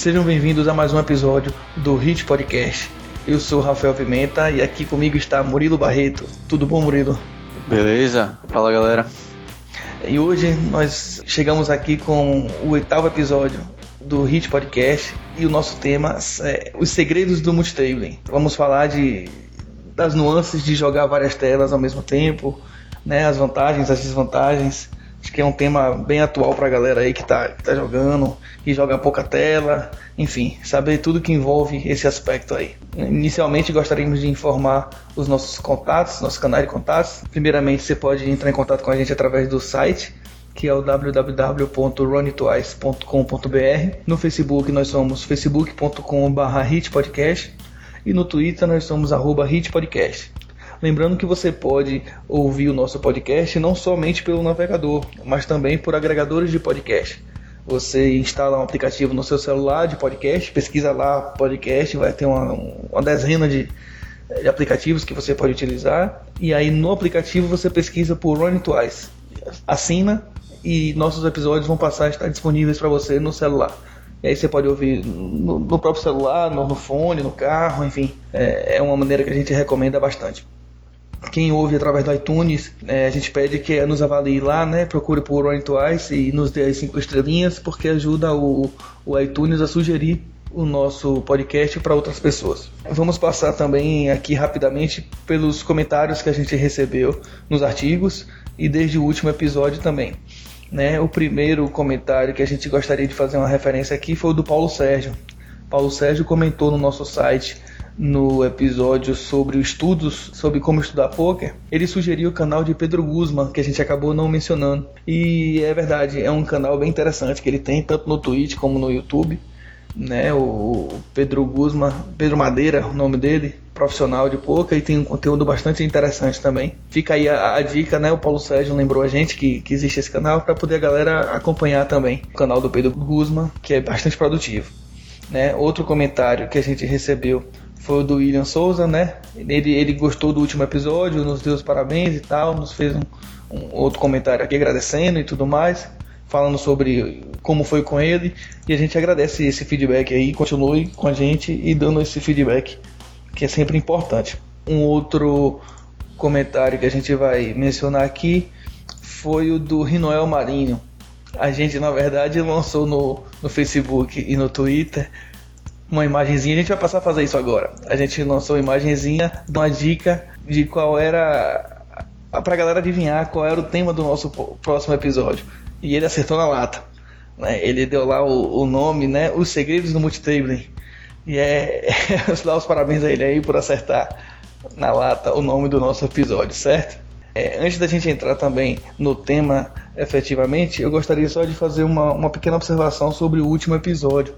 Sejam bem-vindos a mais um episódio do Hit Podcast. Eu sou Rafael Pimenta e aqui comigo está Murilo Barreto. Tudo bom, Murilo? Beleza? Fala galera. E hoje nós chegamos aqui com o oitavo episódio do Hit Podcast e o nosso tema é os segredos do multitabling. Vamos falar de das nuances de jogar várias telas ao mesmo tempo, né, as vantagens, as desvantagens. Acho que é um tema bem atual para a galera aí que está que tá jogando e joga pouca tela, enfim, saber tudo que envolve esse aspecto aí. Inicialmente gostaríamos de informar os nossos contatos, nossos canais de contatos. Primeiramente, você pode entrar em contato com a gente através do site que é o www.runitwice.com.br. No Facebook nós somos facebook.com/hitpodcast e no Twitter nós somos @hitpodcast. Lembrando que você pode ouvir o nosso podcast não somente pelo navegador, mas também por agregadores de podcast. Você instala um aplicativo no seu celular de podcast, pesquisa lá podcast, vai ter uma, uma dezena de, de aplicativos que você pode utilizar. E aí no aplicativo você pesquisa por Run Twice. Assina e nossos episódios vão passar a estar disponíveis para você no celular. E aí você pode ouvir no, no próprio celular, no, no, fone, no carro, enfim. É, é, uma maneira que a gente recomenda bastante. Quem ouve através do iTunes, é, a gente pede que nos avalie lá, né? Procure por Running Twice e nos dê as 5 estrelinhas, porque ajuda o, o iTunes a sugerir o nosso podcast para outras pessoas. Vamos passar também aqui rapidamente pelos comentários que a gente recebeu nos artigos e desde o último episódio também. Né? O primeiro comentário que a gente gostaria de fazer uma referência aqui foi o do Paulo Sérgio. Paulo Sérgio comentou no nosso site no episódio sobre os estudos sobre como estudar poker, ele sugeriu o canal de Pedro Guzman, que a gente acabou não mencionando. E é verdade, é um canal bem interessante que ele tem tanto no Twitch como no YouTube. Né, o Pedro Guzman, Pedro Madeira, o nome dele, profissional de poker e tem um conteúdo bastante interessante também. Fica aí a, a dica, né? O Paulo Sérgio lembrou a gente que, que existe esse canal para poder a galera acompanhar também o canal do Pedro Guzman, que é bastante produtivo. Né? Outro comentário que a gente recebeu foi o do William Souza, né? Ele, ele gostou do último episódio, nos deu os parabéns e tal, nos fez um, um outro comentário aqui agradecendo e tudo mais, falando sobre como foi com ele. E a gente agradece esse feedback aí, continue com a gente e dando esse feedback, que é sempre importante. Um outro comentário que a gente vai mencionar aqui foi o do Rinoel Marinho. A gente, na verdade, lançou no, no Facebook e no Twitter uma imagenzinha. A gente vai passar a fazer isso agora. A gente lançou uma imagenzinha, uma dica de qual era. pra galera adivinhar qual era o tema do nosso próximo episódio. E ele acertou na lata. Né? Ele deu lá o, o nome, né? Os Segredos do Multitabling. E é. dar os parabéns a ele aí por acertar na lata o nome do nosso episódio, certo? É, antes da gente entrar também no tema efetivamente, eu gostaria só de fazer uma, uma pequena observação sobre o último episódio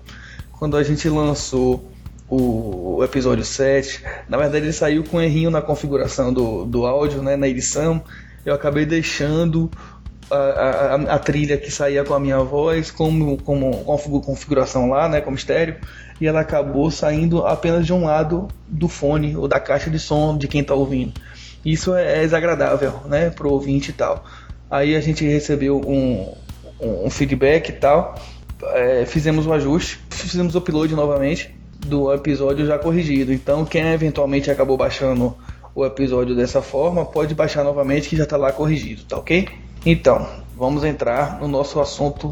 quando a gente lançou o, episódio 7, na verdade ele saiu com um errinho na configuração do, do áudio, né, na edição. Eu acabei deixando a, a, a, trilha que saía com a minha voz como, como, como configuração lá, né, como estéreo, e ela acabou saindo apenas de um lado do fone ou da caixa de som de quem está ouvindo. Isso é, é desagradável, né, pro ouvinte e tal. Aí a gente recebeu um, um feedback e tal, é, fizemos o ajuste, fizemos o upload novamente do episódio já corrigido. Então, quem eventualmente acabou baixando o episódio dessa forma, pode baixar novamente que já está lá corrigido, tá ok? Então, vamos entrar no nosso assunto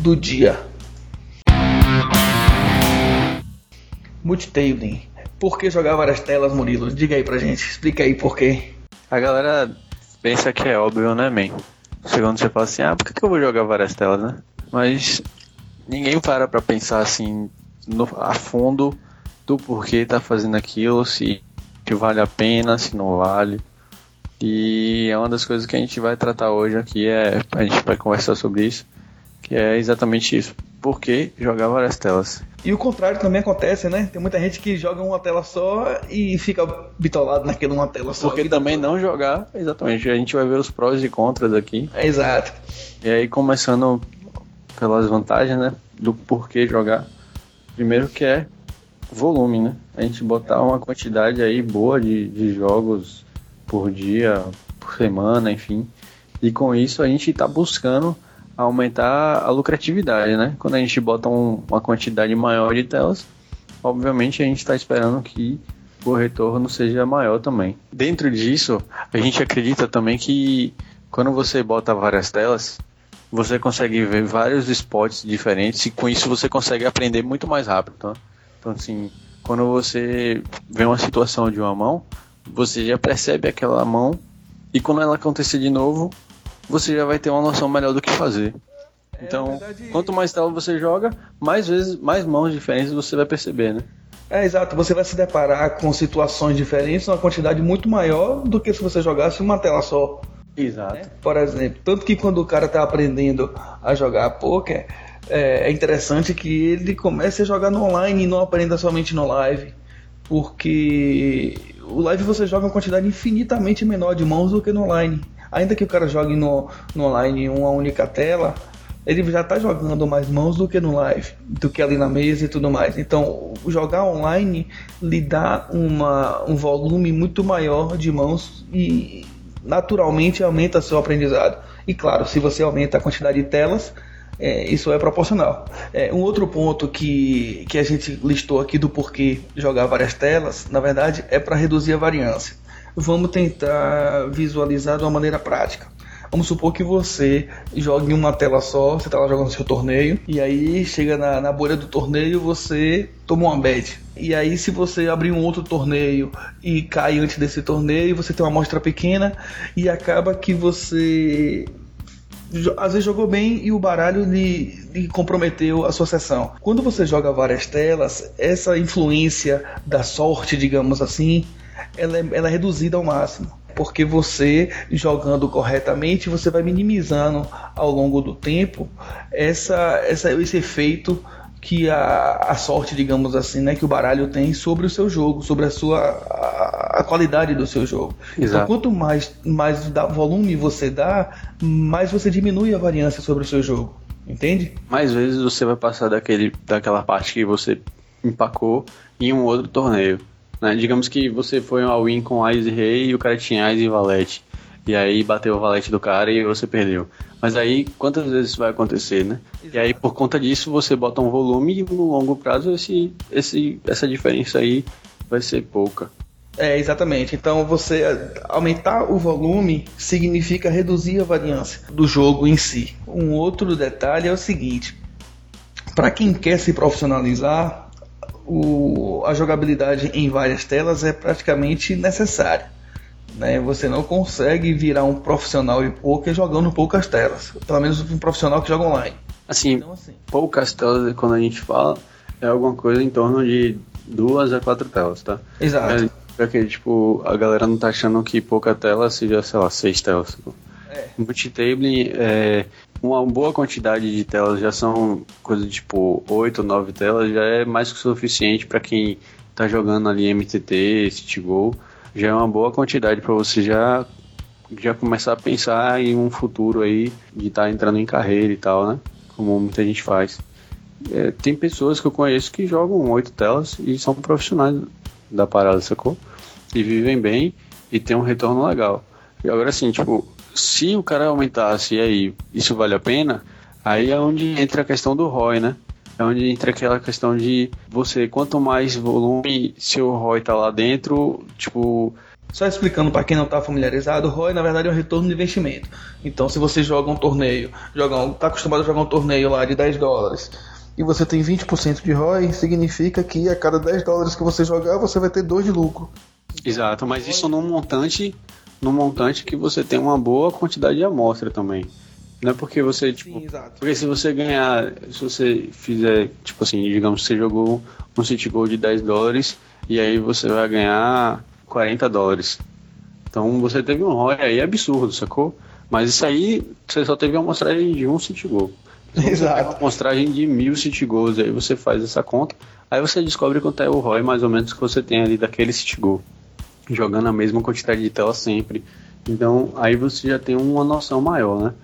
do dia. Multitabling. Por que jogar várias telas, Murilo? Diga aí pra gente, explica aí por quê. A galera pensa que é óbvio, né, man? Segundo você fala assim, ah, por que eu vou jogar várias telas, né? Mas ninguém para pra pensar assim no, a fundo do porquê tá fazendo aquilo, se vale a pena, se não vale. E é uma das coisas que a gente vai tratar hoje aqui, é, a gente vai conversar sobre isso, que é exatamente isso. Por que jogar várias telas? E o contrário também acontece, né? Tem muita gente que joga uma tela só e fica bitolado naquela uma tela só. Porque também toda. não jogar, exatamente. A gente vai ver os prós e contras aqui. É, exato. E aí, começando pelas vantagens, né? Do porquê jogar. Primeiro que é volume, né? A gente botar uma quantidade aí boa de, de jogos por dia, por semana, enfim. E com isso a gente está buscando aumentar a lucratividade, né? Quando a gente bota um, uma quantidade maior de telas, obviamente a gente está esperando que o retorno seja maior também. Dentro disso, a gente acredita também que quando você bota várias telas, você consegue ver vários spots diferentes e com isso você consegue aprender muito mais rápido. Tá? Então, assim, quando você vê uma situação de uma mão, você já percebe aquela mão e quando ela acontecer de novo, você já vai ter uma noção melhor do que fazer. É, então, verdade... quanto mais tela você joga, mais vezes, mais mãos diferentes você vai perceber, né? É, exato. Você vai se deparar com situações diferentes, uma quantidade muito maior do que se você jogasse uma tela só. Exato. Né? Por exemplo, tanto que quando o cara está aprendendo a jogar poker, é, é, interessante que ele comece a jogar no online e não aprenda somente no live. Porque o live você joga uma quantidade infinitamente menor de mãos do que no online. Ainda que o cara jogue no, no online uma única tela, ele já está jogando mais mãos do que no live, do que ali na mesa e tudo mais. Então, jogar online lhe dá uma, um volume muito maior de mãos e naturalmente aumenta seu aprendizado. E claro, se você aumenta a quantidade de telas, é, isso é proporcional. É, um outro ponto que, que a gente listou aqui do porquê jogar várias telas, na verdade, é para reduzir a variância. Vamos tentar visualizar de uma maneira prática. Vamos supor que você jogue em uma tela só, você está lá jogando seu torneio, e aí chega na, na bolha do torneio, você toma uma bet. E aí, se você abrir um outro torneio e cai antes desse torneio, você tem uma amostra pequena e acaba que você às vezes jogou bem e o baralho lhe, lhe, comprometeu a sua sessão. Quando você joga várias telas, essa influência da sorte, digamos assim, ela é, ela é reduzida ao máximo porque você jogando corretamente você vai minimizando ao longo do tempo essa, essa esse efeito que a, a sorte, digamos assim, né, que o baralho tem sobre o seu jogo, sobre a sua a, a qualidade do seu jogo. Então, Exato. Então, quanto mais mais volume você dá, mais você diminui a variância sobre o seu jogo. Entende? Mais vezes você vai passar daquele, daquela parte que você empacou em um outro torneio. Né? Digamos que você foi ao win com Ais e Rei e o cara tinha Ais e Valete. E aí bateu o valete do cara e você perdeu. Mas aí, quantas vezes isso vai acontecer, né? Exato. E aí, por conta disso, você bota um volume e no longo prazo esse, esse, essa diferença aí vai ser pouca. É, exatamente. Então, você aumentar o volume significa reduzir a variância do jogo em si. Um outro detalhe é o seguinte: para quem quer se profissionalizar, o, a jogabilidade em várias telas é praticamente necessária. Né? Você não consegue virar um profissional de poker jogando poucas telas. Pelo menos um profissional que joga online. Assim, então, assim, poucas telas, quando a gente fala, é alguma coisa em torno de duas a quatro telas, tá? Exato. É, porque, tipo, a galera não tá achando que pouca tela seja, sei lá, seis telas. É. Multitable, é, uma boa quantidade de telas já são coisa de, tipo, oito, nove telas, já é mais que suficiente para quem tá jogando ali MTT, Citygol já é uma boa quantidade para você já já começar a pensar em um futuro aí de estar tá entrando em carreira e tal, né? Como muita gente faz. É, tem pessoas que eu conheço que jogam oito telas e são profissionais da parada, sacou? E vivem bem e tem um retorno legal. E agora assim, tipo, se o cara aumentasse e aí isso vale a pena, aí é onde entra a questão do ROI, né? é onde entra aquela questão de você, quanto mais volume seu ROI tá lá dentro, tipo. Só explicando para quem não está familiarizado, o ROI na verdade é um retorno de investimento. Então, se você joga um torneio, joga tá acostumado a jogar um torneio lá de 10 dólares e você tem 20% de ROI, significa que a cada 10 dólares que você jogar, você vai ter 2 de lucro. Exato, mas isso num montante, num montante que você tem uma boa quantidade de amostra também. Não é porque você, tipo. Sim, porque se você ganhar. Se você fizer, tipo assim, digamos que você jogou um City Gold de 10 dólares e aí você vai ganhar 40 dólares. Então você teve um ROI aí absurdo, sacou? Mas isso aí você só teve uma amostragem de um City Gold. Exato. Uma amostragem de mil City Goals, aí você faz essa conta, aí você descobre quanto é o ROI mais ou menos que você tem ali daquele City Goal. Jogando a mesma quantidade de tela sempre. Então aí você já tem uma noção maior, né?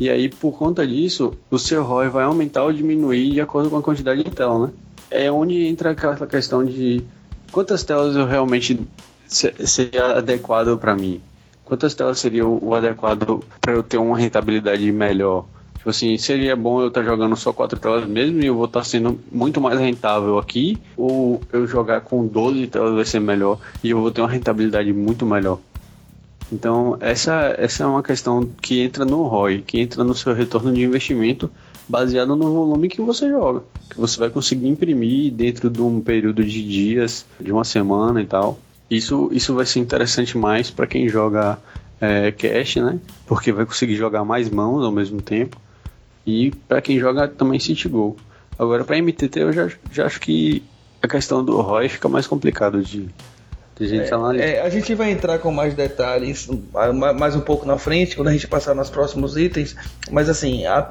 E aí, por conta disso, o seu ROI vai aumentar ou diminuir de acordo com a quantidade de tela, né? É onde entra aquela questão de quantas telas eu realmente seria adequado para mim. Quantas telas seria o adequado para eu ter uma rentabilidade melhor Tipo assim, seria bom eu estar tá jogando só quatro telas mesmo e eu vou estar tá sendo muito mais rentável aqui, ou eu jogar com 12 telas vai ser melhor e eu vou ter uma rentabilidade muito melhor. Então, essa, essa é uma questão que entra no ROI, que entra no seu retorno de investimento baseado no volume que você joga. Que você vai conseguir imprimir dentro de um período de dias, de uma semana e tal. Isso, isso vai ser interessante mais para quem joga é, cash, né? Porque vai conseguir jogar mais mãos ao mesmo tempo. E para quem joga também City Goal. Agora, para MTT, eu já, já acho que a questão do ROI fica mais complicado de, gente é, é, a gente vai entrar com mais detalhes mais um pouco na frente, quando a gente passar nos próximos itens. Mas assim, a,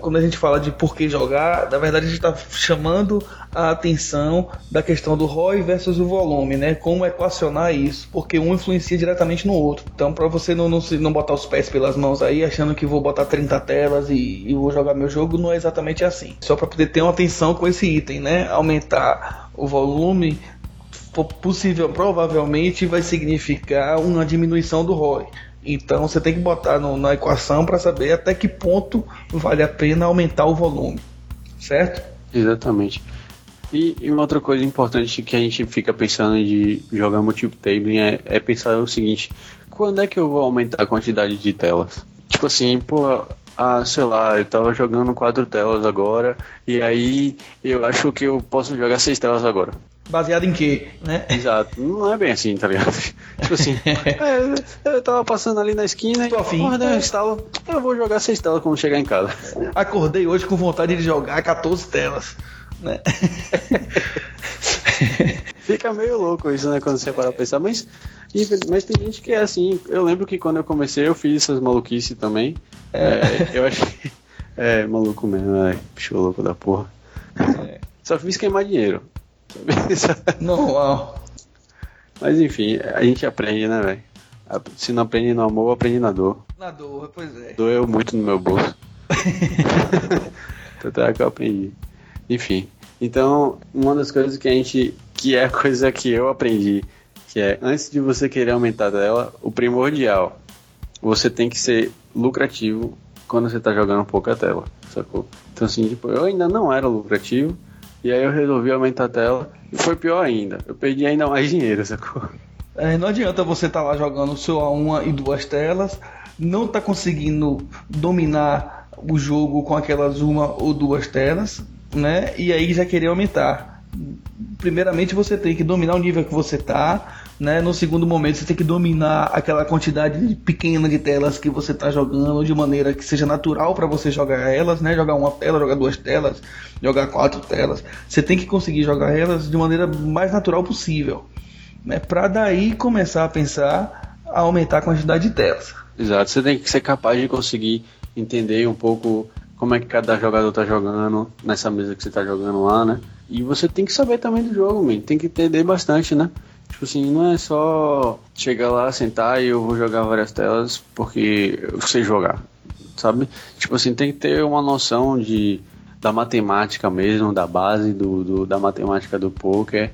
quando a gente fala de por que jogar, na verdade a gente está chamando a atenção da questão do ROI versus o volume, né? Como equacionar isso, porque um influencia diretamente no outro. Então, para você não, não, não botar os pés pelas mãos aí, achando que vou botar 30 telas e, e vou jogar meu jogo, não é exatamente assim. Só para poder ter uma atenção com esse item, né? Aumentar o volume possível, provavelmente vai significar uma diminuição do ROI. Então você tem que botar no, na equação para saber até que ponto vale a pena aumentar o volume, certo? Exatamente. E, e uma outra coisa importante que a gente fica pensando de jogar multitabling é, é pensar o seguinte: quando é que eu vou aumentar a quantidade de telas? Tipo assim, pô, ah, sei lá, eu tava jogando quatro telas agora, e aí eu acho que eu posso jogar seis telas agora. Baseado em quê, né? Exato. Não é bem assim, tá ligado? tipo assim, é, eu tava passando ali na esquina Tô afim. e eu instalo, eu vou jogar seis telas quando chegar em casa. Acordei hoje com vontade de jogar 14 telas, né? Fica meio louco isso, né, quando você para pensar, mas, mas tem gente que é assim, eu lembro que quando eu comecei eu fiz essas maluquices também, é. É, eu achei, é, maluco mesmo, é, bicho louco da porra. É. Só fiz queimar dinheiro. Normal. Mas enfim, a gente aprende, né, velho? Se não aprende no amor, aprende na dor. Na dor, pois é. Doeu muito no meu bolso. Tanto é que eu aprendi. Enfim. Então, uma das coisas que a gente. que é a coisa que eu aprendi, que é antes de você querer aumentar dela, o primordial. Você tem que ser lucrativo quando você está jogando pouca tela, sacou? Então assim, tipo, eu ainda não era lucrativo, e aí eu resolvi aumentar a tela e foi pior ainda. Eu perdi ainda mais dinheiro, sacou? É, não adianta você estar tá lá jogando só uma e duas telas, não tá conseguindo dominar o jogo com aquelas uma ou duas telas, né? E aí já querer aumentar. Primeiramente você tem que dominar o nível que você tá, né? No segundo momento, você tem que dominar aquela quantidade pequena de telas que você está jogando de maneira que seja natural para você jogar elas, né? Jogar uma tela, jogar duas telas, jogar quatro telas. Você tem que conseguir jogar elas de maneira mais natural possível, né? Para daí começar a pensar a aumentar a quantidade de telas. Exato. Você tem que ser capaz de conseguir entender um pouco como é que cada jogador está jogando nessa mesa que você está jogando lá, né? E você tem que saber também do jogo, man. tem que entender bastante, né? Tipo assim, não é só chegar lá, sentar e eu vou jogar várias telas porque eu sei jogar, sabe? Tipo assim, tem que ter uma noção de da matemática mesmo, da base do, do da matemática do poker,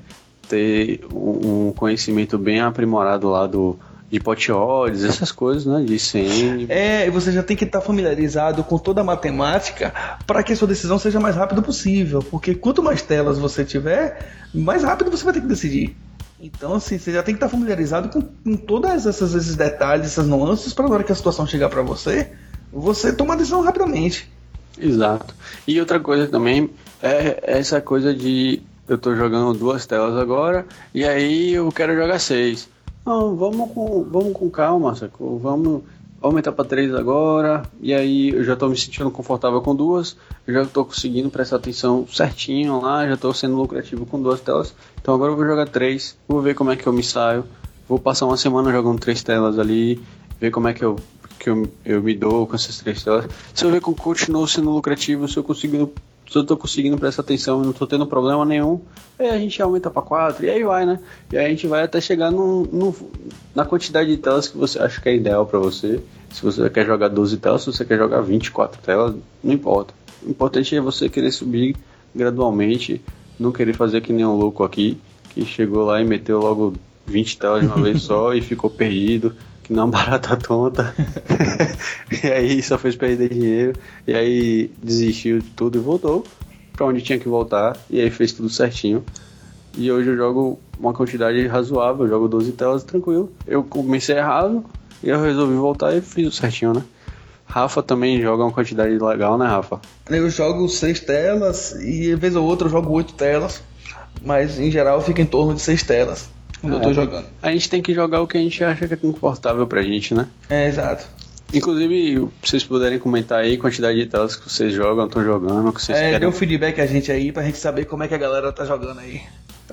ter um, um conhecimento bem aprimorado lá do de pot odds, essas coisas, né? De CN. É, e você já tem que estar familiarizado com toda a matemática para que a sua decisão seja mais rápida possível. Porque quanto mais telas você tiver, mais rápido você vai ter que decidir. Então, assim, você já tem que estar familiarizado com, com todos esses detalhes, essas nuances, para na hora que a situação chegar para você, você tomar decisão rapidamente. Exato. E outra coisa também é essa coisa de eu estou jogando duas telas agora e aí eu quero jogar seis. Não, vamos com, vamos com calma, sacou? Vamos aumentar para três agora, e aí eu já estou me sentindo confortável com duas, já estou conseguindo prestar atenção certinho lá, já estou sendo lucrativo com duas telas, então agora eu vou jogar três, vou ver como é que eu me saio, vou passar uma semana jogando três telas ali, ver como é que eu, que eu, eu me dou com essas três telas. Se eu ver que eu continuo sendo lucrativo, se eu conseguindo se eu tô conseguindo prestar atenção e não tô tendo problema nenhum, aí a gente aumenta para 4 e aí vai, né? E aí a gente vai até chegar no, no, na quantidade de telas que você acha que é ideal para você. Se você quer jogar 12 telas, se você quer jogar 24 telas, não importa. O importante é você querer subir gradualmente, não querer fazer que nem um louco aqui, que chegou lá e meteu logo 20 telas de uma vez só e ficou perdido. Que não é barata tonta. e aí só fez perder dinheiro. E aí desistiu de tudo e voltou para onde tinha que voltar. E aí fez tudo certinho. E hoje eu jogo uma quantidade razoável, eu jogo 12 telas tranquilo. Eu comecei errado e eu resolvi voltar e fiz o certinho, né? Rafa também joga uma quantidade legal, né, Rafa? Eu jogo seis telas e vez ou outra eu jogo oito telas, mas em geral fica em torno de seis telas quando é. eu tô é. jogando. A gente tem que jogar o que a gente acha que é confortável pra gente, né? É, exato. Inclusive, se vocês puderem comentar aí quantidade de telas que vocês jogam, estão jogando, que vocês é, querem. Dê um feedback a gente aí pra gente saber como é que a galera tá jogando aí.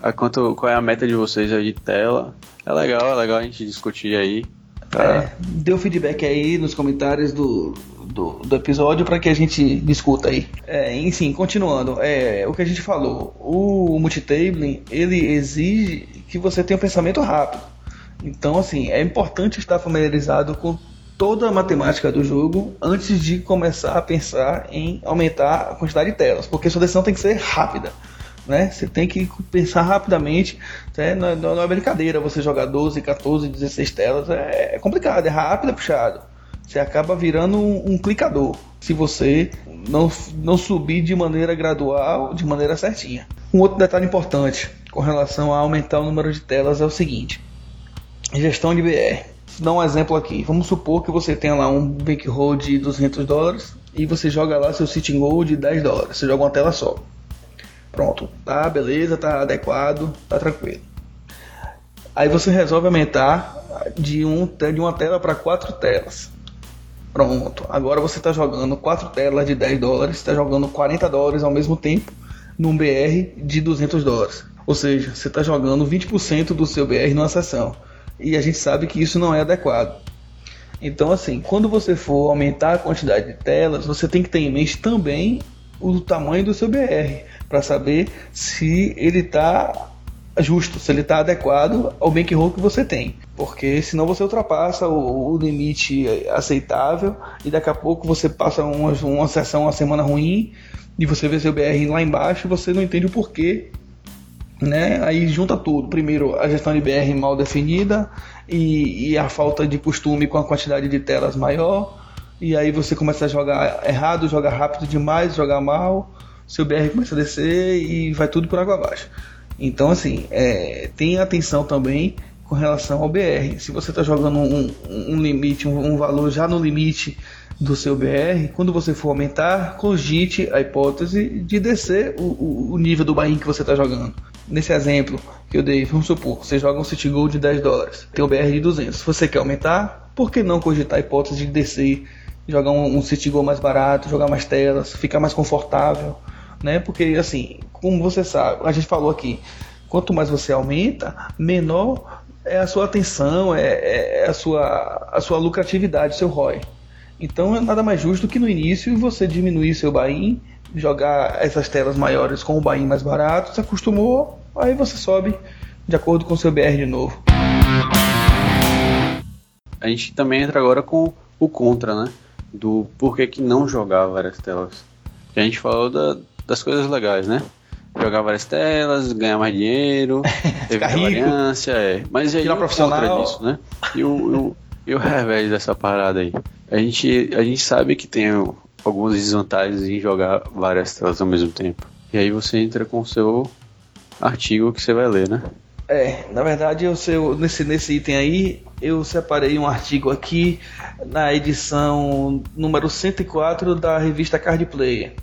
A quanto, qual é a meta de vocês aí de tela? É legal, é legal a gente discutir aí. Pra... É, dê um feedback aí nos comentários do, do, do episódio para que a gente discuta aí. É, enfim, continuando, é, o que a gente falou, o multitabling ele exige que você tenha um pensamento rápido. Então, assim, é importante estar familiarizado com toda a matemática do jogo antes de começar a pensar em aumentar a quantidade de telas, porque sua decisão tem que ser rápida. Né? Você tem que pensar rapidamente. Né? Não, é, não, é brincadeira você jogar 12, 14, 16 telas. É, é complicado, é rápido, é puxado. Você acaba virando um, um, clicador se você não, não subir de maneira gradual, de maneira certinha. Um outro detalhe importante com relação a aumentar o número de telas é o seguinte: gestão de BR dar um exemplo aqui. Vamos supor que você tenha lá um bankroll de 200 dólares e você joga lá seu sitting goal de 10 dólares. Você joga uma tela só. Pronto, tá beleza, tá adequado, tá tranquilo. Aí você resolve aumentar de, um, de uma tela para quatro telas. Pronto, agora você está jogando quatro telas de 10 dólares, está jogando 40 dólares ao mesmo tempo num BR de 200 dólares. Ou seja, você está jogando 20% do seu BR numa sessão e a gente sabe que isso não é adequado. Então, assim, quando você for aumentar a quantidade de telas, você tem que ter em mente também o tamanho do seu BR, para saber se ele está justo, se ele está adequado ao bankroll que você tem. Porque senão você ultrapassa o, o, limite aceitável e daqui a pouco você passa uma, uma sessão, uma semana ruim e você vê seu BR lá embaixo e você não entende o porquê né? Aí junta tudo. Primeiro, a gestão de BR mal definida e, e, a falta de costume com a quantidade de telas maior. E aí você começa a jogar errado, jogar rápido demais, jogar mal. Seu BR começa a descer e vai tudo por água abaixo. Então, assim, é, tenha atenção também com relação ao BR. Se você está jogando um, um limite, um, um valor já no limite do seu BR, quando você for aumentar, cogite a hipótese de descer o, o nível do buy que você está jogando nesse exemplo que eu dei, vamos supor, você joga um City Gold de 10 dólares, tem o BR de 200. Se você quer aumentar, por que não cogitar a hipótese de descer, jogar um, um City Gold mais barato, jogar mais telas, ficar mais confortável, né? Porque assim, como você sabe, a gente falou aqui, quanto mais você aumenta, menor é a sua atenção, é, é, é a, sua, a sua lucratividade, seu ROI. Então é nada mais justo que no início você diminuir seu buy jogar essas telas maiores com o buy mais barato, se acostumou, aí você sobe de acordo com o seu BR de novo. A gente também entra agora com o contra, né? Do porquê que não jogar várias telas. A gente falou da, das coisas legais, né? Jogar várias telas, ganhar mais dinheiro, ter variância, é. Mas aí o contra disso, né? E o, o, e o revés dessa parada aí. A gente, a gente sabe que tem algumas desvantagens em jogar várias telas ao mesmo tempo. E aí você entra com o seu artigo que você vai ler, né? É, na verdade, eu sei, nesse, nesse item aí, eu separei um artigo aqui na edição número 104 da revista Card Player,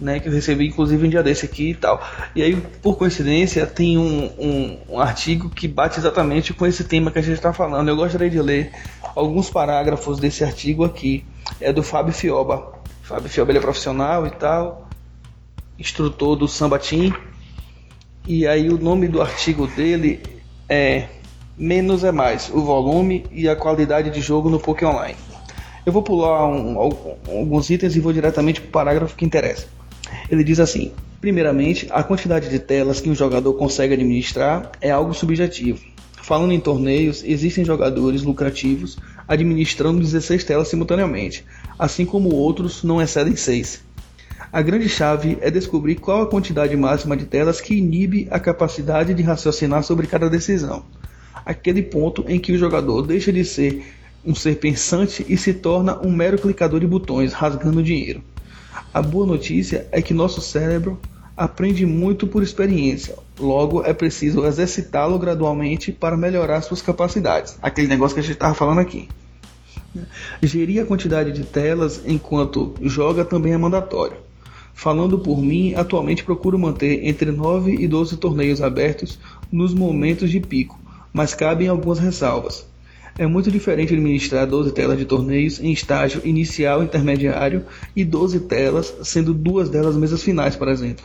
né, que eu recebi inclusive um dia desse aqui e tal. E aí, por coincidência, tem um, um, um artigo que bate exatamente com esse tema que a gente está falando. Eu gostaria de ler alguns parágrafos desse artigo aqui. É do Fábio Fioba. Fábio Fioba é profissional e tal, instrutor do Samba Team. E aí o nome do artigo dele é Menos é Mais, o volume e a qualidade de jogo no Poké Online. Eu vou pular um, alguns itens e vou diretamente para o parágrafo que interessa. Ele diz assim: primeiramente, a quantidade de telas que um jogador consegue administrar é algo subjetivo. Falando em torneios, existem jogadores lucrativos administrando 16 telas simultaneamente, assim como outros não excedem 6. A grande chave é descobrir qual a quantidade máxima de telas que inibe a capacidade de raciocinar sobre cada decisão. Aquele ponto em que o jogador deixa de ser um ser pensante e se torna um mero clicador de botões, rasgando dinheiro. A boa notícia é que nosso cérebro aprende muito por experiência, logo é preciso exercitá-lo gradualmente para melhorar suas capacidades. Aquele negócio que a gente estava falando aqui. Gerir a quantidade de telas enquanto joga também é mandatório. Falando por mim, atualmente procuro manter entre 9 e 12 torneios abertos nos momentos de pico, mas cabem algumas ressalvas. É muito diferente administrar 12 telas de torneios em estágio inicial intermediário e 12 telas, sendo duas delas mesas finais, por exemplo.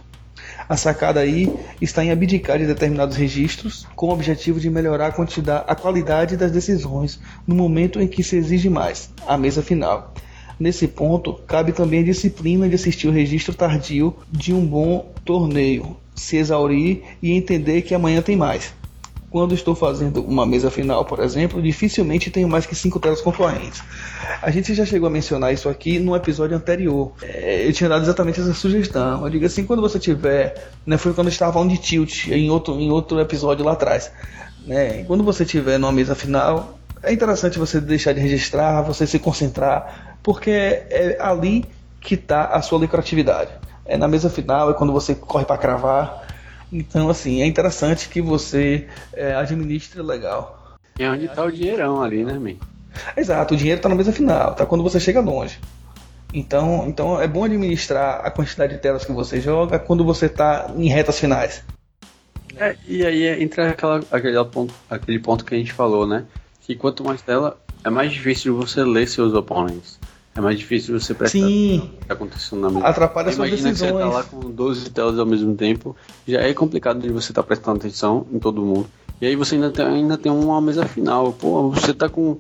A sacada aí está em abdicar de determinados registros com o objetivo de melhorar a, quantidade, a qualidade das decisões no momento em que se exige mais, a mesa final. Nesse ponto, cabe também a disciplina de assistir o registro tardio de um bom torneio, se exaurir e entender que amanhã tem mais. Quando estou fazendo uma mesa final, por exemplo, dificilmente tenho mais que cinco telas concorrentes. A gente já chegou a mencionar isso aqui no episódio anterior. É, eu tinha dado exatamente essa sugestão. Eu digo assim, quando você tiver, né, foi quando estava falando de tilt em outro, em outro episódio lá atrás. Né, quando você tiver numa mesa final, é interessante você deixar de registrar, você se concentrar, porque é ali que está a sua lucratividade. É na mesa final, é quando você corre para cravar então, assim, é interessante que você é, administre legal. É onde está o dinheirão ali, né, man? Exato, o dinheiro está na mesa final, tá quando você chega longe. Então, então é bom administrar a quantidade de telas que você joga quando você está em retas finais. É, e aí entra aquela, aquele, ponto, aquele ponto que a gente falou, né? Que quanto mais tela, é mais difícil você ler seus oponentes. É mais difícil você prestar Sim. o que está acontecendo na mesa. Atrapalha suas Imagina decisões. que você tá lá com 12 telas ao mesmo tempo, já é complicado de você estar tá prestando atenção em todo mundo. E aí você ainda tem, ainda tem uma mesa final. Pô, você tá com,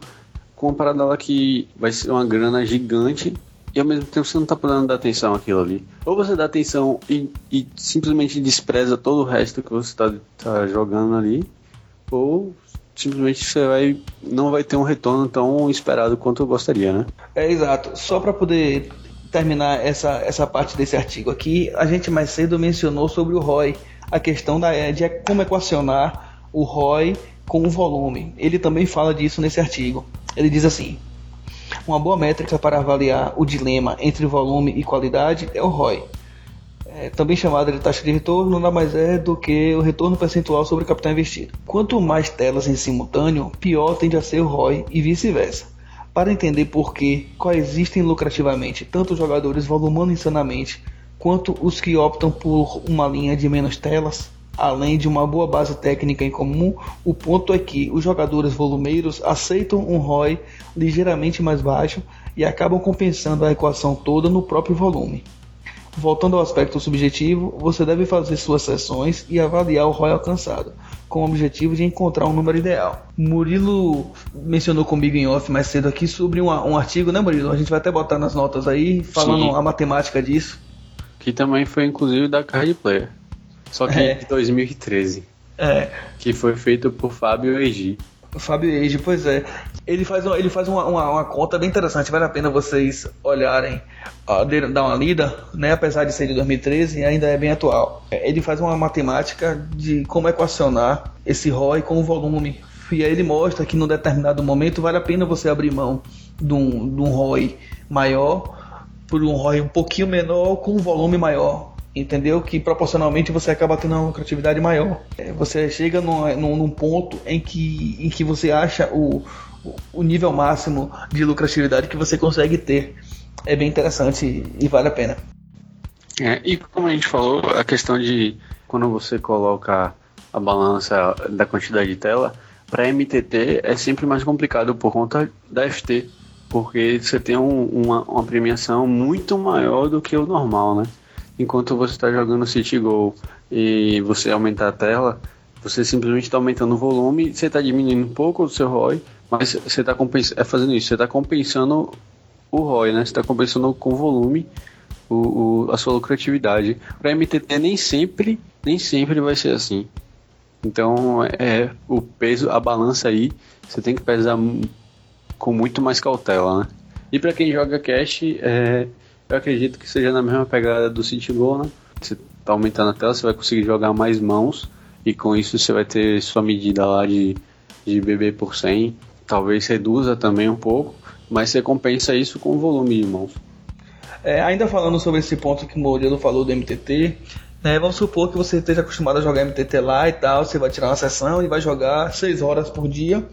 com uma parada lá que vai ser uma grana gigante e ao mesmo tempo você não tá podendo dar atenção àquilo ali. Ou você dá atenção e, e simplesmente despreza todo o resto que você tá, tá jogando ali, ou simplesmente você vai não vai ter um retorno tão esperado quanto eu gostaria, né? É exato. Só para poder terminar essa, essa parte desse artigo aqui, a gente mais cedo mencionou sobre o ROI, a questão da, de como equacionar o ROI com o volume. Ele também fala disso nesse artigo. Ele diz assim: uma boa métrica para avaliar o dilema entre volume e qualidade é o ROI é, também chamada de taxa de retorno, nada mais é do que o retorno percentual sobre o capital investido. Quanto mais telas em simultâneo, pior tende a ser o ROI e vice-versa. Para entender por que coexistem lucrativamente tanto os jogadores volumando insanamente quanto os que optam por uma linha de menos telas, além de uma boa base técnica em comum, o ponto é que os jogadores volumeiros aceitam um ROI ligeiramente mais baixo e acabam compensando a equação toda no próprio volume. Voltando ao aspecto subjetivo, você deve fazer suas sessões e avaliar o ROI alcançado, com o objetivo de encontrar um número ideal. Murilo mencionou comigo em off mais cedo aqui sobre um, um artigo, né, Murilo? A gente vai até botar nas notas aí, falando Sim. a matemática disso. Que também foi inclusive da Card Player. Só que é. de 2013. É. Que foi feito por Fábio Egi. Fábio Age, pois é. Ele faz, uma, ele faz uma, uma, uma, conta bem interessante, vale a pena vocês olharem, dar uma lida, né? apesar de ser de 2013, ainda é bem atual. Ele faz uma matemática de como equacionar esse ROI com o volume. E aí ele mostra que num determinado momento vale a pena você abrir mão de um, de um ROI maior por um ROI um pouquinho menor com um volume maior entendeu? Que proporcionalmente você acaba tendo uma lucratividade maior. É, você chega num, num, ponto em que, em que você acha o, o nível máximo de lucratividade que você consegue ter. É bem interessante e vale a pena. É, e como a gente falou, a questão de quando você coloca a balança da quantidade de tela, para MTT é sempre mais complicado por conta da FT, porque você tem um, uma, uma premiação muito maior do que o normal, né? Enquanto você está jogando City Go e você aumentar a tela, você simplesmente está aumentando o volume, você está diminuindo um pouco o seu ROI, mas você está é fazendo isso, você está compensando o ROI, né? Você está compensando com volume o, o, a sua lucratividade. Para MTT nem sempre, nem sempre vai ser assim. Então é o peso, a balança aí, você tem que pesar com muito mais cautela, né? E para quem joga cash, é, eu acredito que seja na mesma pegada do City Go, né? Você tá aumentando a tela, você vai conseguir jogar mais mãos e com isso você vai ter sua medida lá de, de BB por 100 talvez reduza também um pouco, mas você compensa isso com o volume de mãos. É, ainda falando sobre esse ponto que o Murilo falou do MTT, né, vamos supor que você esteja acostumado a jogar MTT lá e tal, você vai tirar uma sessão e vai jogar 6 horas por dia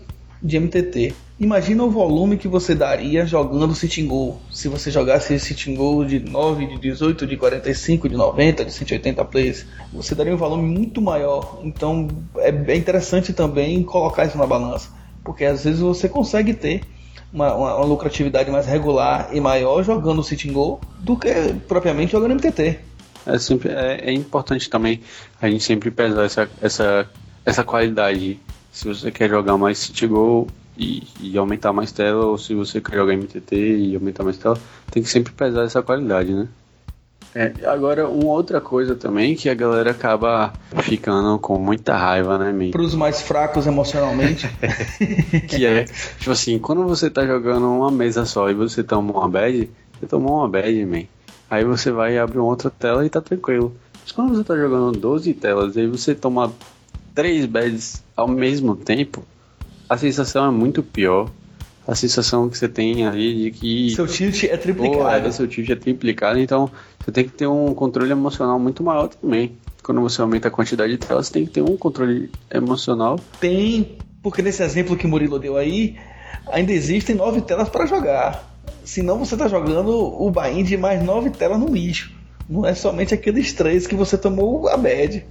de MTT. Imagina o volume que você daria jogando Sitting Go. Se você jogasse Sitting Go de 9, de 18, de 45, de 90, de 180 plays, você daria um volume muito maior. Então é interessante também colocar isso na balança, porque às vezes você consegue ter uma, uma, uma lucratividade mais regular e maior jogando Sitting Go do que propriamente jogando MTT. É, sempre, é, é importante também a gente sempre pesar essa, essa, essa qualidade se você quer jogar mais City Go e, e, aumentar mais tela, ou se você quer jogar MTT e aumentar mais tela, tem que sempre pesar essa qualidade, né? É, agora, uma outra coisa também que a galera acaba ficando com muita raiva, né, Para os mais fracos emocionalmente. que é, tipo assim, quando você tá jogando uma mesa só e você toma uma bad, você tomou uma bad, man. Aí você vai e abre uma outra tela e tá tranquilo. Mas quando você tá jogando 12 telas e aí você toma três beds ao mesmo tempo, a sensação é muito pior. A sensação que você tem ali de que. Seu tilt é triplicado. Pô, é, seu tilt é triplicado, então você tem que ter um controle emocional muito maior também. Quando você aumenta a quantidade de telas, você tem que ter um controle emocional. Tem, porque nesse exemplo que o Murilo deu aí, ainda existem nove telas para jogar. Senão você está jogando o Bahia de mais nove telas no lixo. Não é somente aqueles três que você tomou a bad.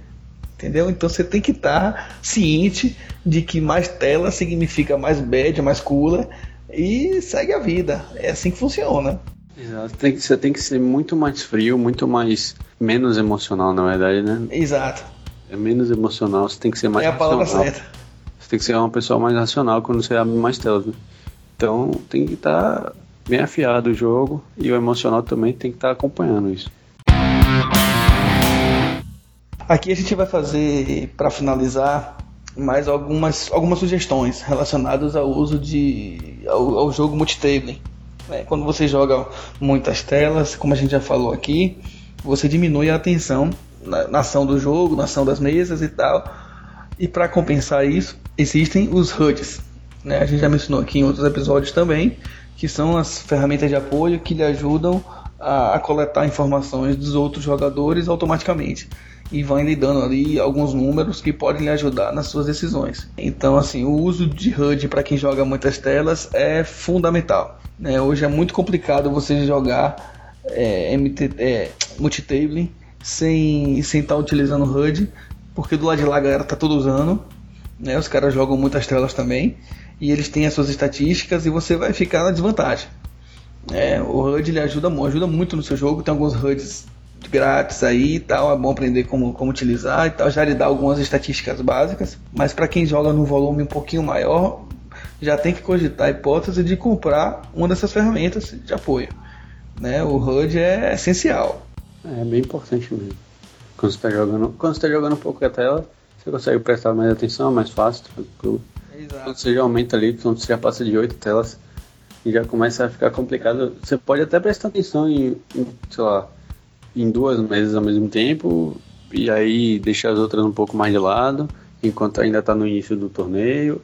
Entendeu? Então você tem que estar tá ciente de que mais tela significa mais bad, mais cooler e segue a vida. É assim que funciona. Exato. Tem, você tem que ser muito mais frio, muito mais. menos emocional, na verdade, né? Exato. É menos emocional, você tem que ser mais É a palavra certa. Você tem que ser uma pessoa mais racional quando você abre mais telas. Né? Então tem que estar tá bem afiado o jogo e o emocional também tem que estar tá acompanhando isso. Aqui a gente vai fazer, para finalizar, mais algumas, algumas sugestões relacionadas ao uso de ao, ao jogo multitable. É, quando você joga muitas telas, como a gente já falou aqui, você diminui a atenção na, na ação do jogo, na ação das mesas e tal. E para compensar isso, existem os HUDs. Né? A gente já mencionou aqui em outros episódios também, que são as ferramentas de apoio que lhe ajudam a, a coletar informações dos outros jogadores automaticamente e vai lhe dando ali alguns números que podem lhe ajudar nas suas decisões. Então, assim, o uso de HUD para quem joga muitas telas é fundamental. Né? Hoje é muito complicado você jogar é, MT, é, multitabling sem sem estar tá utilizando HUD, porque do lado de lá a galera tá tudo usando, né? Os caras jogam muitas telas também e eles têm as suas estatísticas e você vai ficar na desvantagem. É, o HUD ele ajuda, ajuda muito no seu jogo, tem alguns HUDs grátis aí e tal, é bom aprender como, como utilizar e tal, já lhe dá algumas estatísticas básicas, mas para quem joga no volume um pouquinho maior, já tem que cogitar a hipótese de comprar uma dessas ferramentas de apoio. Né? O HUD é essencial. É bem importante mesmo. Quando você está jogando, quando você tá jogando um pouco a tela, você consegue prestar mais atenção, é mais fácil, tranquilo. Exato. Quando você já aumenta ali, quando você já passa de oito telas, e já começa a ficar complicado. Você pode até prestar atenção em, em sei lá, em duas mesas ao mesmo tempo e aí deixar as outras um pouco mais de lado enquanto ainda está no início do torneio,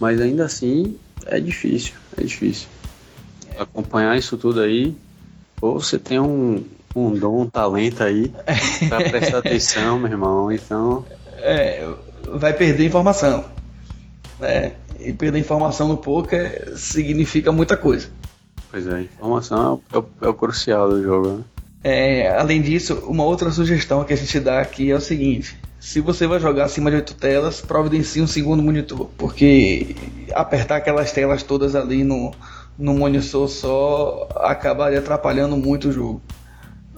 mas ainda assim é difícil, é difícil acompanhar isso tudo aí. Ou você tem um, um dom, um talento aí para prestar atenção, meu irmão. Então é, vai perder informação, né? E perder informação no poker significa muita coisa. Pois é, informação é o, é o crucial do jogo. Né? É, além disso, uma outra sugestão que a gente dá aqui é o seguinte: se você vai jogar acima de 8 telas, providencie um segundo monitor, porque apertar aquelas telas todas ali no, no monitor só acaba atrapalhando muito o jogo.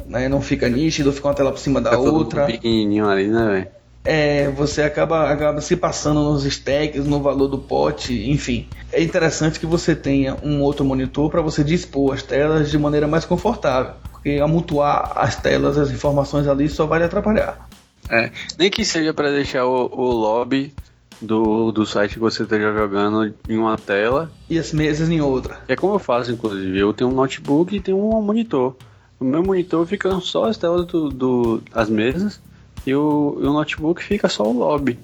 Né? Não fica nítido, fica uma tela por cima da fica outra. pequenininho ali, né, velho? É, você acaba, acaba se passando nos stacks, no valor do pote, enfim. É interessante que você tenha um outro monitor para você dispor as telas de maneira mais confortável porque amontoar as telas, as informações ali só vai lhe atrapalhar. É, nem que seja para deixar o, o lobby do, do site que você esteja jogando em uma tela. E as mesas em outra. É como eu faço, inclusive. Eu tenho um notebook e tenho um monitor. O meu monitor fica só as telas do, do as mesas e o, e o notebook fica só o lobby.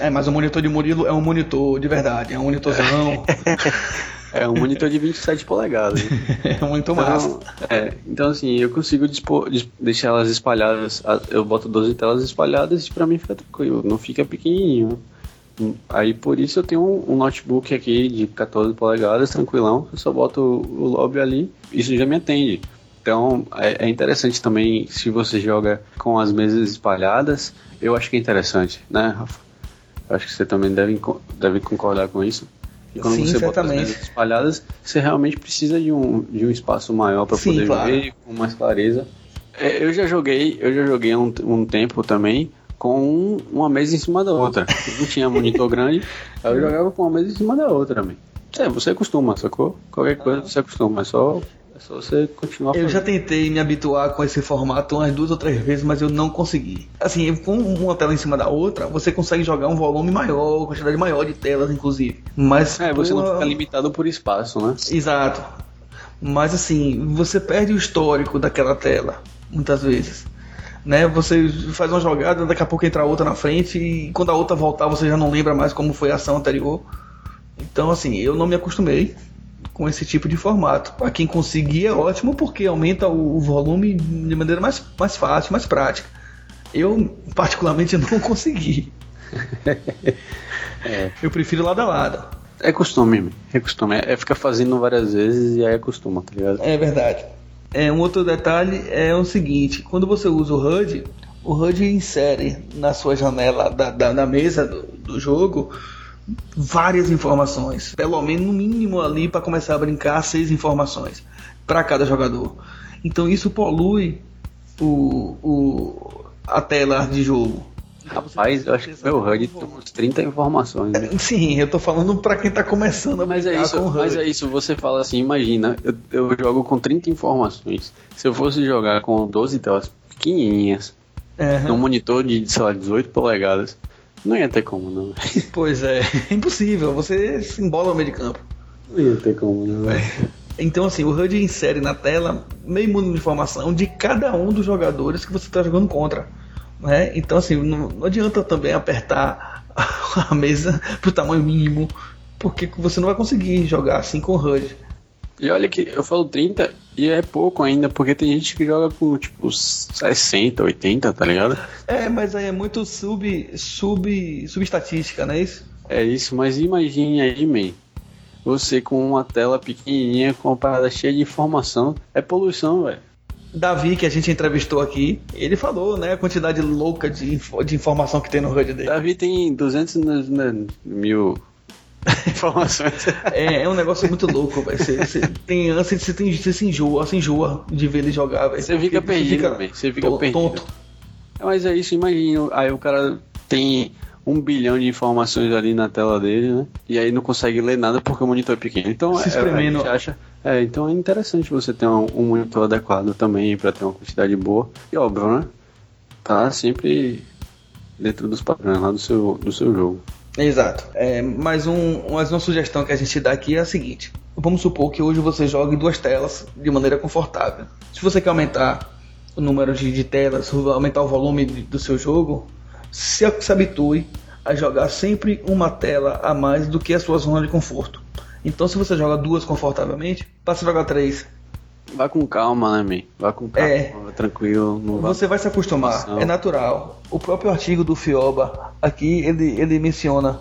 É, mas o monitor de Murilo é um monitor de verdade, é um monitorzão. É um monitor de 27 polegadas. é um monitor massa. Então, é, então assim, eu consigo dispor, dis- deixar elas espalhadas. Eu boto 12 telas espalhadas e pra mim fica tranquilo, não fica pequenininho. Aí por isso eu tenho um, um notebook aqui de 14 polegadas, tranquilão. Eu só boto o, lobby ali, isso já me atende. Então é, é interessante também se você joga com as mesas espalhadas. Eu acho que é interessante, né, Rafa? Eu acho que você também deve, deve concordar com isso. E quando Sim, você bota as certamente. mesas espalhadas, você realmente precisa de um, de um espaço maior para poder claro. ver com mais clareza. É, eu já joguei, eu já joguei um, um tempo também com um- uma mesa em cima da outra. Não tinha monitor grande, aí eu jogava com uma mesa em cima da outra também. É, você acostuma, sacou? Qualquer coisa você acostuma, é só, é só você continuar Eu já fazendo. tentei me habituar com esse formato umas duas ou três vezes, mas eu não consegui. Assim, com uma tela em cima da outra, você consegue jogar um volume maior, quantidade maior de telas, inclusive. Mas É, você não fica limitado por espaço, né? Exato. Mas assim, você perde o histórico daquela tela, muitas vezes. Né? Você faz uma jogada, daqui a pouco entra outra na frente e quando a outra voltar você já não lembra mais como foi a ação anterior. Então assim, eu não me acostumei com esse tipo de formato. Para quem conseguir é ótimo porque aumenta o o volume de maneira mais, mais fácil, mais prática. Eu particularmente não consegui. É. Eu prefiro lado a lado. É costume, é costume. É, é ficar fazendo várias vezes e aí acostuma, tá ligado? É verdade. É, um outro detalhe é o seguinte: quando você usa o HUD, o HUD insere na sua janela da, da, da mesa do, do jogo várias informações. Pelo menos no mínimo ali para começar a brincar, seis informações para cada jogador. Então isso polui o, o, a tela de jogo. Rapaz, eu acho que meu HUD tem uns 30 informações. né? Sim, eu tô falando para quem tá começando a Mas é, isso, HUD. mas é isso, você fala assim, imagina, eu, eu jogo com 30 informações. Se eu fosse jogar com 12 telas pequenininhas, É, num monitor de, sei lá, 18 polegadas, não ia ter como, não. Pois é, é impossível. Você se embola no meio de campo. Não ia ter como, não. Então, assim, o HUD insere na tela meio mundo de informação de cada um dos jogadores que você está jogando contra. Né? Então, assim, não, não adianta também apertar a mesa pro tamanho mínimo, porque você não vai conseguir jogar assim com o HUD. E olha que eu falo 30 e é pouco ainda, porque tem gente que joga com tipo 60, 80, tá ligado? É, mas aí é muito sub, sub, subestatística, não é isso? É isso, mas imagine aí, man. Você com uma tela pequenininha, com uma parada cheia de informação, é poluição, velho. Davi, que a gente entrevistou aqui, ele falou, né, a quantidade louca de, info- de informação que tem no HUD dele. Davi tem 200 né, mil informações. É, é um negócio muito louco, velho. Você, você tem ânsia, você, tem, você se enjoa, se enjoa de ver ele jogar, velho. Você fica perdido, velho. Você fica to- perdido. tonto. Mas é isso, imagina. Aí o cara tem um bilhão de informações ali na tela dele, né? E aí não consegue ler nada porque o monitor é pequeno. Então, Se é, a espremendo. gente acha, é, então é interessante você ter um, um monitor adequado também para ter uma quantidade boa. E óbvio, né? Tá sempre dentro dos padrões lá do seu, do seu jogo. Exato. É, um, uma sugestão que a gente dá aqui é a seguinte: vamos supor que hoje você joga em duas telas de maneira confortável. Se você quer aumentar o número de, de telas, aumentar o volume de- do seu jogo, se, se habitue a jogar sempre uma tela a mais do que a sua zona de conforto. Então, se você joga duas confortavelmente, passe a jogar três. Vá com calma, né, man? Vá com calma, É. tranquilo. Não vá... Você vai se acostumar, é natural. O próprio artigo do Fioba aqui ele, ele menciona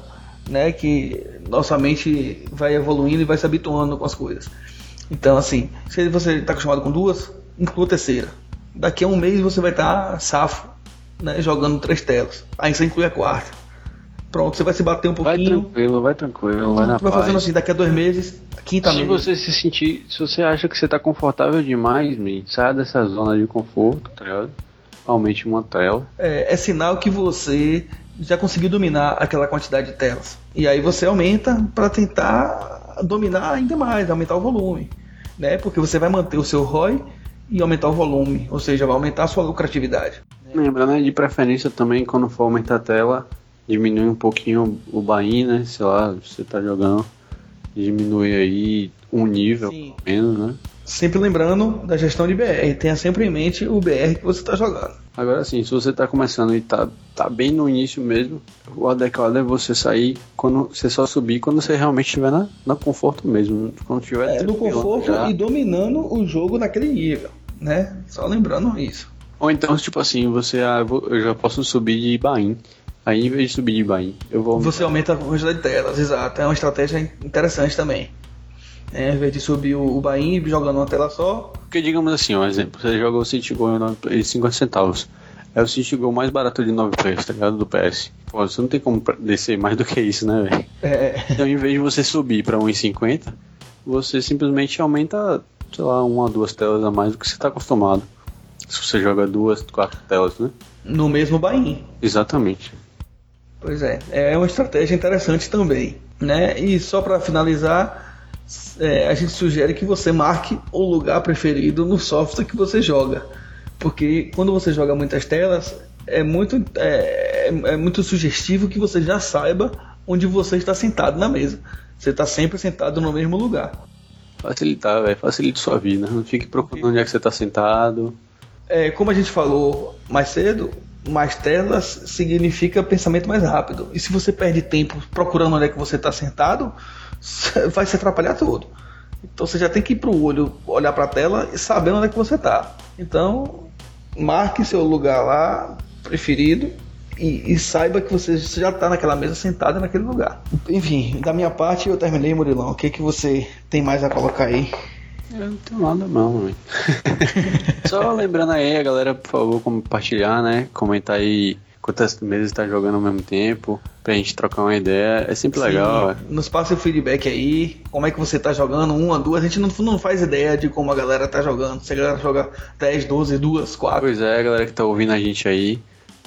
né, que nossa mente vai evoluindo e vai se habituando com as coisas. Então, assim, se você está acostumado com duas, inclua a terceira. Daqui a um mês você vai estar safo, né, jogando três telas. Aí você inclui a quarta. Pronto, você vai se bater um Vai pouquinho. tranquilo, vai tranquilo, vai na vai paz. fazendo assim, daqui a dois meses, quinta Se você se sentir, se você acha que você tá confortável demais, man, saia dessa zona de conforto, tá ligado? Aumente uma tela. é, é sinal que você já conseguiu dominar aquela quantidade de telas. E aí você aumenta para tentar dominar ainda mais, aumentar o volume, né? Porque você vai manter o seu ROI e aumentar o volume, ou seja, vai aumentar a sua lucratividade. Lembra, né? De preferência também, quando for aumentar a tela, diminui um pouquinho o buy né? Sei lá, você tá jogando, diminui aí um nível, Sim. pelo menos, né? Sempre lembrando da gestão de BR, tenha sempre em mente o BR que você está jogando. Agora sim, se você tá começando e tá, tá bem no início mesmo, o adequado é você sair quando você só subir quando você realmente estiver na, na conforto mesmo. Quando tiver É, no conforto já. e dominando o jogo naquele nível, né? Só lembrando isso. Ou então, tipo assim, você ah, eu, já posso subir de Bain. Aí em vez de subir de Bain, eu vou. Você aumenta a quantidade de telas, exato. É uma estratégia interessante também. É, ao invés de subir o, o jogando uma tela só, Porque digamos assim, um exemplo, você joga o City Go em nove- em 50 centavos. É o City mais barato de 9 players, tá ligado? Do PS. Pô, você não tem como descer mais do que isso, né, velho? é, Então, em vez de você subir pra 1,50, você simplesmente aumenta, sei lá, uma ou duas telas a mais do que você tá acostumado. Se você joga duas, quatro telas, né? no mesmo Bahia. Exatamente. Pois é, é uma estratégia interessante também, né? E só para finalizar, é, a gente sugere que você marque o lugar preferido no software que você joga, porque quando você joga muitas telas é muito é, é muito sugestivo que você já saiba onde você está sentado na mesa. Você está sempre sentado no mesmo lugar. Facilitar, velho. Facilita sua vida. Não fique procurando onde é que você tá sentado. É, como a gente falou mais cedo, mais telas significa pensamento mais rápido. E se você perde tempo procurando onde é que você está sentado, vai se atrapalhar tudo. Então você já tem que ir para o olho, olhar para a tela e saber onde é que você está. Então, marque seu lugar lá preferido e, e saiba que você já está naquela mesa sentado naquele lugar. Enfim, da minha parte eu terminei, Murilão. O que, que você tem mais a colocar aí? Eu não tenho nada não, velho. Só lembrando aí, a galera, por favor, compartilhar, né? Comentar aí quantas mesas tá jogando ao mesmo tempo, pra gente trocar uma ideia. É sempre legal, Sim, velho. Nos passe o feedback aí, como é que você tá jogando, uma, duas, a gente não, não faz ideia de como a galera tá jogando. Se a galera joga 10, 12, duas, quatro. Pois é, a galera que tá ouvindo a gente aí,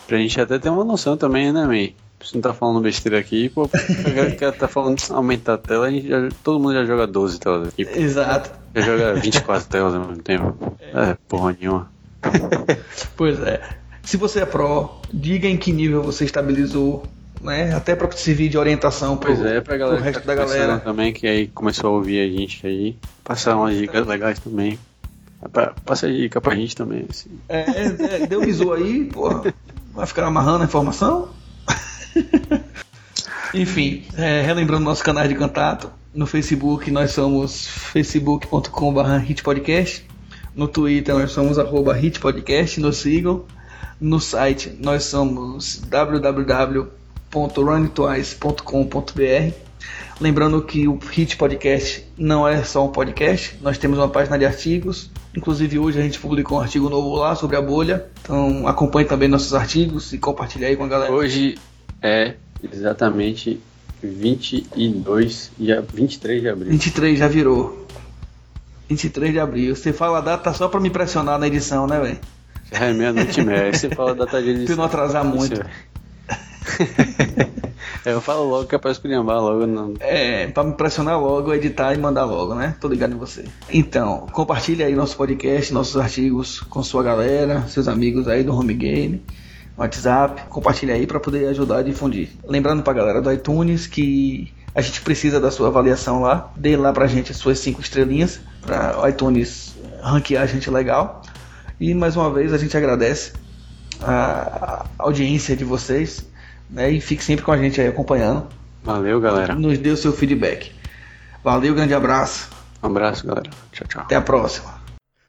pra gente até ter uma noção também, né, man? Você não tá falando besteira aqui, pô, galera que tá falando de aumentar a tela, a gente já- todo mundo já joga 12 telas aqui. pô. Exato. Já joga 24 telas ao mesmo tempo. É, porra nenhuma. Pois é. Se você é pro, diga em que nível você estabilizou, né? Até para servir de orientação pro, Pois é, pra galera resto tá da galera. também, que aí começou a ouvir a gente aí, passar umas dicas legais também. Pa- Passa dica pra gente também. Assim. É, é, é, deu bizu aí, porra. Vai ficar amarrando a informação? Enfim, é, relembrando nossos canais de contato. No Facebook nós somos facebook.com.br hitpodcast. No Twitter nós somos arroba hitpodcast, nos sigam. No site nós somos www.runtwice.com.br. Lembrando que o Hit Podcast não é só um podcast, nós temos uma página de artigos. Inclusive hoje a gente publicou um artigo novo lá sobre a bolha. Então acompanhe também nossos artigos e compartilhe aí com a galera. Hoje é exatamente 22 e 23 de abril. 23 já virou. 23 de abril. Você fala a data só pra me impressionar na edição, né, velho? Já é meia-noite e meia. Você fala da data de Pra eu não atrasar muito. é, eu falo logo que é pra esculhambar logo. Não. É, pra me impressionar logo, editar e mandar logo, né? Tô ligado em você. Então, compartilhe aí nosso podcast, nossos artigos com sua galera, seus amigos aí do Home Game, WhatsApp. Compartilhe aí pra poder ajudar a difundir. Lembrando pra galera do iTunes que a gente precisa da sua avaliação lá. Dê lá pra gente as suas cinco estrelinhas pra o iTunes ranquear a gente legal. E mais uma vez a gente agradece a audiência de vocês. Né, e fique sempre com a gente aí acompanhando Valeu, galera. nos dê o seu feedback. Valeu, grande abraço. Um abraço, galera. Tchau, tchau. Até a próxima.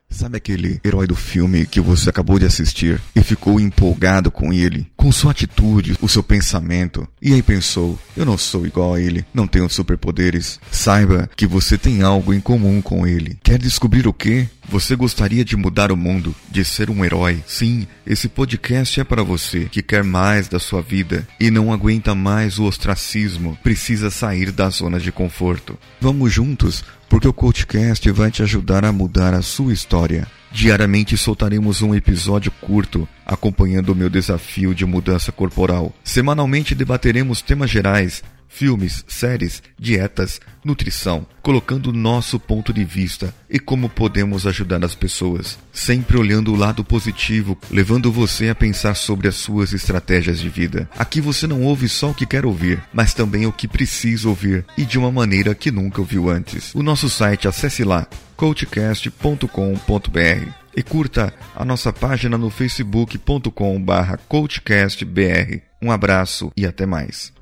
Sabe aquele herói do filme que você acabou de assistir e ficou empolgado com ele, com sua atitude, o seu pensamento, e aí pensou: eu não sou igual a ele, não tenho superpoderes. Saiba que você tem algo em comum com ele. Quer descobrir o quê? Você gostaria de mudar o mundo, de ser um herói? Sim, esse podcast é para você que quer mais da sua vida e não aguenta mais o ostracismo, precisa sair da zona de conforto. Vamos juntos, porque o Coachcast vai te ajudar a mudar a sua história. Diariamente soltaremos um episódio curto acompanhando o meu desafio de mudança corporal. Semanalmente debateremos temas gerais filmes, séries, dietas, nutrição, colocando nosso ponto de vista e como podemos ajudar as pessoas, sempre olhando o lado positivo, levando você a pensar sobre as suas estratégias de vida. Aqui você não ouve só o que quer ouvir, mas também o que precisa ouvir e de uma maneira que nunca ouviu antes. O nosso site, acesse lá coachcast.com.br e curta a nossa página no facebook.com/coachcastbr. Um abraço e até mais.